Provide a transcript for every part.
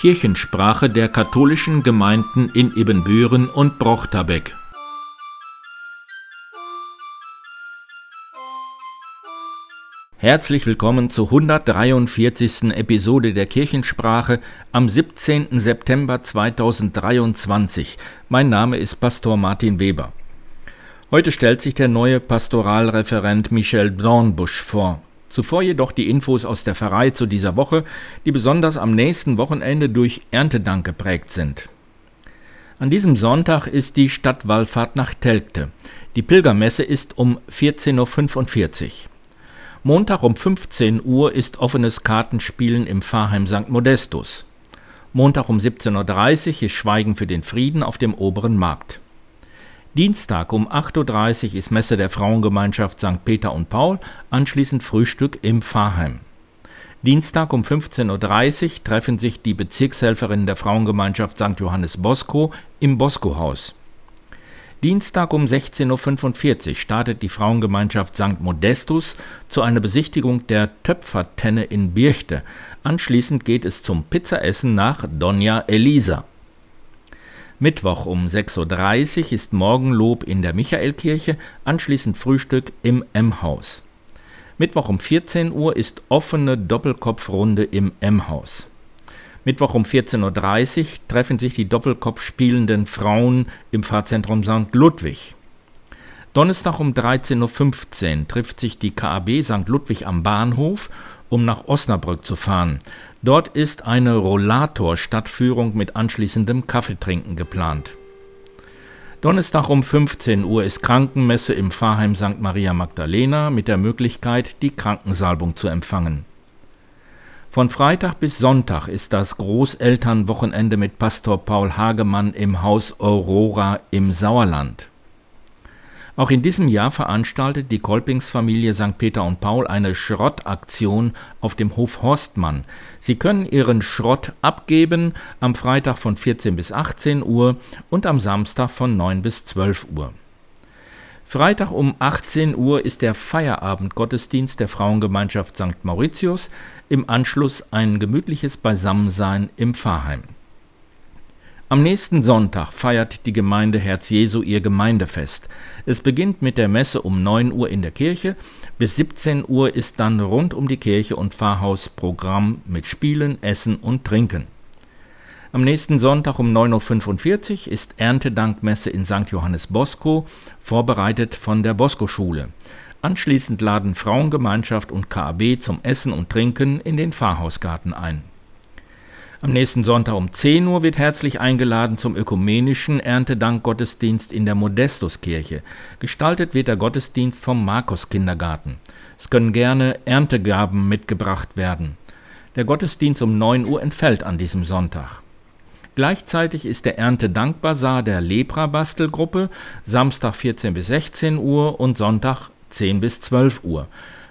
Kirchensprache der katholischen Gemeinden in Ibbenbüren und Brochterbeck. Herzlich willkommen zur 143. Episode der Kirchensprache am 17. September 2023. Mein Name ist Pastor Martin Weber. Heute stellt sich der neue Pastoralreferent Michel Dornbusch vor. Zuvor jedoch die Infos aus der Pfarrei zu dieser Woche, die besonders am nächsten Wochenende durch Erntedank geprägt sind. An diesem Sonntag ist die Stadtwallfahrt nach Telgte. Die Pilgermesse ist um 14.45 Uhr. Montag um 15 Uhr ist offenes Kartenspielen im Pfarrheim St. Modestus. Montag um 17.30 Uhr ist Schweigen für den Frieden auf dem oberen Markt. Dienstag um 8.30 Uhr ist Messe der Frauengemeinschaft St. Peter und Paul, anschließend Frühstück im Pfarrheim. Dienstag um 15.30 Uhr treffen sich die Bezirkshelferinnen der Frauengemeinschaft St. Johannes Bosco im Bosco-Haus. Dienstag um 16.45 Uhr startet die Frauengemeinschaft St. Modestus zu einer Besichtigung der Töpfertenne in Birchte. Anschließend geht es zum Pizzaessen nach Donna Elisa. Mittwoch um 6.30 Uhr ist Morgenlob in der Michaelkirche, anschließend Frühstück im M-Haus. Mittwoch um 14 Uhr ist offene Doppelkopfrunde im M-Haus. Mittwoch um 14.30 Uhr treffen sich die Doppelkopf spielenden Frauen im Pfarrzentrum St. Ludwig. Donnerstag um 13.15 Uhr trifft sich die KAB St. Ludwig am Bahnhof, um nach Osnabrück zu fahren. Dort ist eine Rollator-Stadtführung mit anschließendem Kaffeetrinken geplant. Donnerstag um 15 Uhr ist Krankenmesse im Pfarrheim St. Maria Magdalena mit der Möglichkeit, die Krankensalbung zu empfangen. Von Freitag bis Sonntag ist das Großelternwochenende mit Pastor Paul Hagemann im Haus Aurora im Sauerland. Auch in diesem Jahr veranstaltet die Kolpingsfamilie St. Peter und Paul eine Schrottaktion auf dem Hof Horstmann. Sie können ihren Schrott abgeben am Freitag von 14 bis 18 Uhr und am Samstag von 9 bis 12 Uhr. Freitag um 18 Uhr ist der Feierabendgottesdienst der Frauengemeinschaft St. Mauritius, im Anschluss ein gemütliches Beisammensein im Pfarrheim. Am nächsten Sonntag feiert die Gemeinde Herz Jesu ihr Gemeindefest. Es beginnt mit der Messe um 9 Uhr in der Kirche. Bis 17 Uhr ist dann rund um die Kirche und Pfarrhaus Programm mit Spielen, Essen und Trinken. Am nächsten Sonntag um 9.45 Uhr ist Erntedankmesse in St. Johannes Bosco, vorbereitet von der Bosco-Schule. Anschließend laden Frauengemeinschaft und KAB zum Essen und Trinken in den Pfarrhausgarten ein. Am nächsten Sonntag um 10 Uhr wird herzlich eingeladen zum ökumenischen Erntedankgottesdienst in der Modestuskirche. Gestaltet wird der Gottesdienst vom Markus Kindergarten. Es können gerne Erntegaben mitgebracht werden. Der Gottesdienst um 9 Uhr entfällt an diesem Sonntag. Gleichzeitig ist der Erntedankbasar der Lepra-Bastelgruppe Samstag 14 bis 16 Uhr und Sonntag 10 bis 12 Uhr.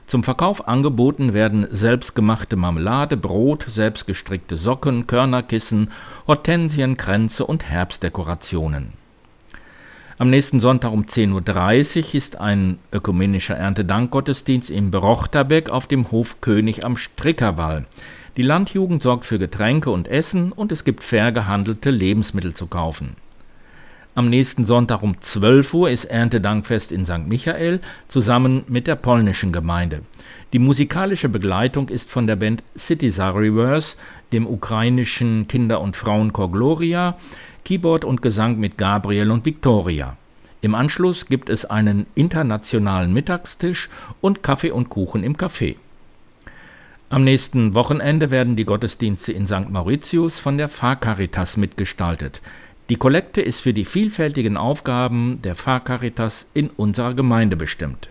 Zum Verkauf angeboten werden selbstgemachte Marmelade, Brot, selbstgestrickte Socken, Körnerkissen, Hortensienkränze und Herbstdekorationen. Am nächsten Sonntag um 10.30 Uhr ist ein ökumenischer Erntedankgottesdienst im Berochterbäck auf dem Hof König am Strickerwall. Die Landjugend sorgt für Getränke und Essen und es gibt fair gehandelte Lebensmittel zu kaufen. Am nächsten Sonntag um 12 Uhr ist Erntedankfest in St. Michael zusammen mit der polnischen Gemeinde. Die musikalische Begleitung ist von der Band Citiza Reverse, dem ukrainischen Kinder- und Frauenchor Gloria, Keyboard und Gesang mit Gabriel und Victoria. Im Anschluss gibt es einen internationalen Mittagstisch und Kaffee und Kuchen im Café. Am nächsten Wochenende werden die Gottesdienste in St. Mauritius von der Pfarrcaritas mitgestaltet. Die Kollekte ist für die vielfältigen Aufgaben der Pfarrcaritas in unserer Gemeinde bestimmt.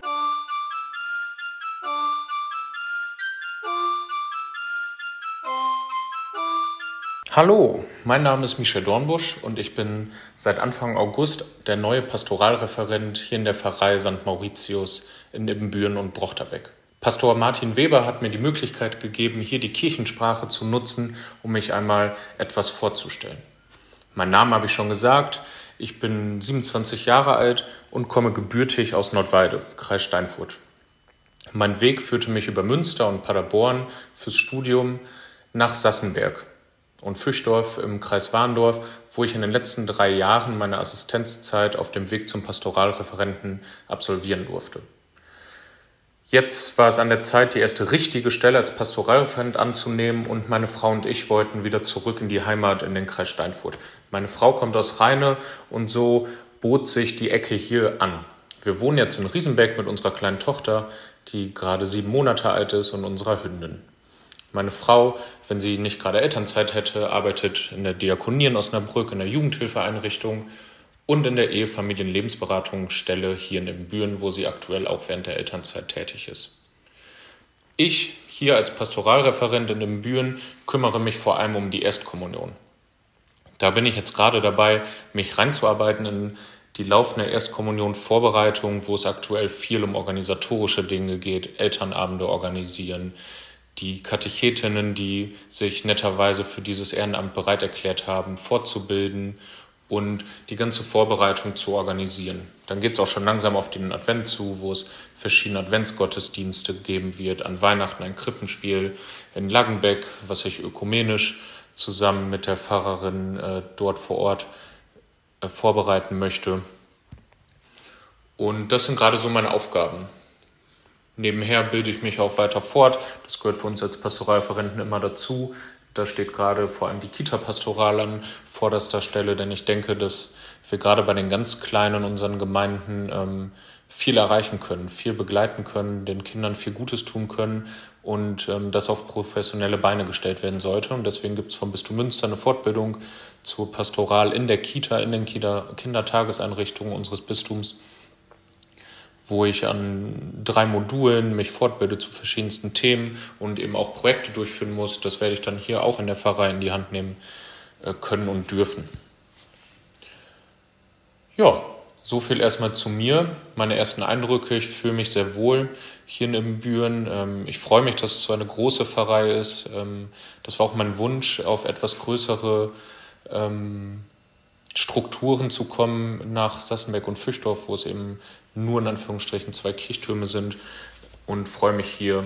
Hallo, mein Name ist Michel Dornbusch und ich bin seit Anfang August der neue Pastoralreferent hier in der Pfarrei St. Mauritius in Ibbenbüren und Brochterbeck. Pastor Martin Weber hat mir die Möglichkeit gegeben, hier die Kirchensprache zu nutzen, um mich einmal etwas vorzustellen. Mein Name habe ich schon gesagt. Ich bin 27 Jahre alt und komme gebürtig aus Nordweide, Kreis Steinfurt. Mein Weg führte mich über Münster und Paderborn fürs Studium nach Sassenberg. und Füchdorf im Kreis Warndorf, wo ich in den letzten drei Jahren meine Assistenzzeit auf dem Weg zum Pastoralreferenten absolvieren durfte. Jetzt war es an der Zeit, die erste richtige Stelle als Pastoralreferent anzunehmen und meine Frau und ich wollten wieder zurück in die Heimat in den Kreis Steinfurt. Meine Frau kommt aus Rheine und so bot sich die Ecke hier an. Wir wohnen jetzt in Riesenbeck mit unserer kleinen Tochter, die gerade sieben Monate alt ist und unserer Hündin. Meine Frau, wenn sie nicht gerade Elternzeit hätte, arbeitet in der Diakonie in Osnabrück in der Jugendhilfeeinrichtung und in der Ehefamilienlebensberatungsstelle hier in Ibbenbüren, wo sie aktuell auch während der Elternzeit tätig ist. Ich hier als Pastoralreferent in Ibbenbüren kümmere mich vor allem um die Erstkommunion. Da bin ich jetzt gerade dabei, mich reinzuarbeiten in die laufende Erstkommunion Vorbereitung, wo es aktuell viel um organisatorische Dinge geht, Elternabende organisieren, die Katechetinnen, die sich netterweise für dieses Ehrenamt bereit erklärt haben, fortzubilden und die ganze Vorbereitung zu organisieren. Dann geht es auch schon langsam auf den Advent zu, wo es verschiedene Adventsgottesdienste geben wird. An Weihnachten ein Krippenspiel in Langenbeck, was ich ökumenisch zusammen mit der Pfarrerin äh, dort vor Ort äh, vorbereiten möchte. Und das sind gerade so meine Aufgaben. Nebenher bilde ich mich auch weiter fort. Das gehört für uns als Pastoralreferenten immer dazu, da steht gerade vor allem die Kita-Pastoral an vorderster Stelle, denn ich denke, dass wir gerade bei den ganz Kleinen in unseren Gemeinden ähm, viel erreichen können, viel begleiten können, den Kindern viel Gutes tun können und ähm, das auf professionelle Beine gestellt werden sollte. Und deswegen gibt es vom Bistum Münster eine Fortbildung zur Pastoral in der Kita, in den Kindertageseinrichtungen unseres Bistums wo ich an drei Modulen mich fortbilde zu verschiedensten Themen und eben auch Projekte durchführen muss. Das werde ich dann hier auch in der Pfarrei in die Hand nehmen äh, können und dürfen. Ja, so viel erstmal zu mir. Meine ersten Eindrücke. Ich fühle mich sehr wohl hier in Ibbenbüren. Ähm, ich freue mich, dass es so eine große Pfarrei ist. Ähm, das war auch mein Wunsch, auf etwas größere ähm, Strukturen zu kommen nach Sassenbeck und Füchdorf, wo es eben nur in Anführungsstrichen zwei Kirchtürme sind und freue mich hier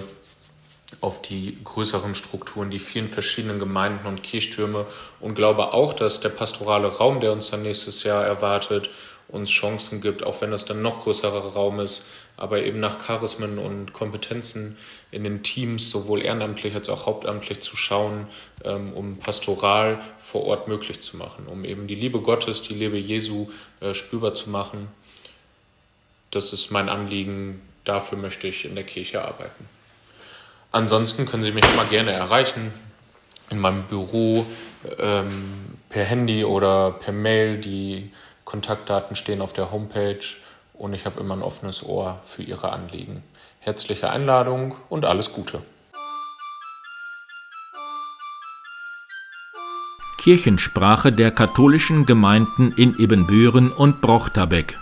auf die größeren Strukturen, die vielen verschiedenen Gemeinden und Kirchtürme und glaube auch, dass der pastorale Raum, der uns dann nächstes Jahr erwartet, uns Chancen gibt, auch wenn das dann noch größerer Raum ist, aber eben nach Charismen und Kompetenzen in den Teams, sowohl ehrenamtlich als auch hauptamtlich zu schauen, ähm, um pastoral vor Ort möglich zu machen, um eben die Liebe Gottes, die Liebe Jesu äh, spürbar zu machen das ist mein Anliegen, dafür möchte ich in der Kirche arbeiten. Ansonsten können Sie mich immer gerne erreichen in meinem Büro, ähm, per Handy oder per Mail. Die Kontaktdaten stehen auf der Homepage und ich habe immer ein offenes Ohr für Ihre Anliegen. Herzliche Einladung und alles Gute. Kirchensprache der katholischen Gemeinden in Ibbenbüren und Brochterbeck.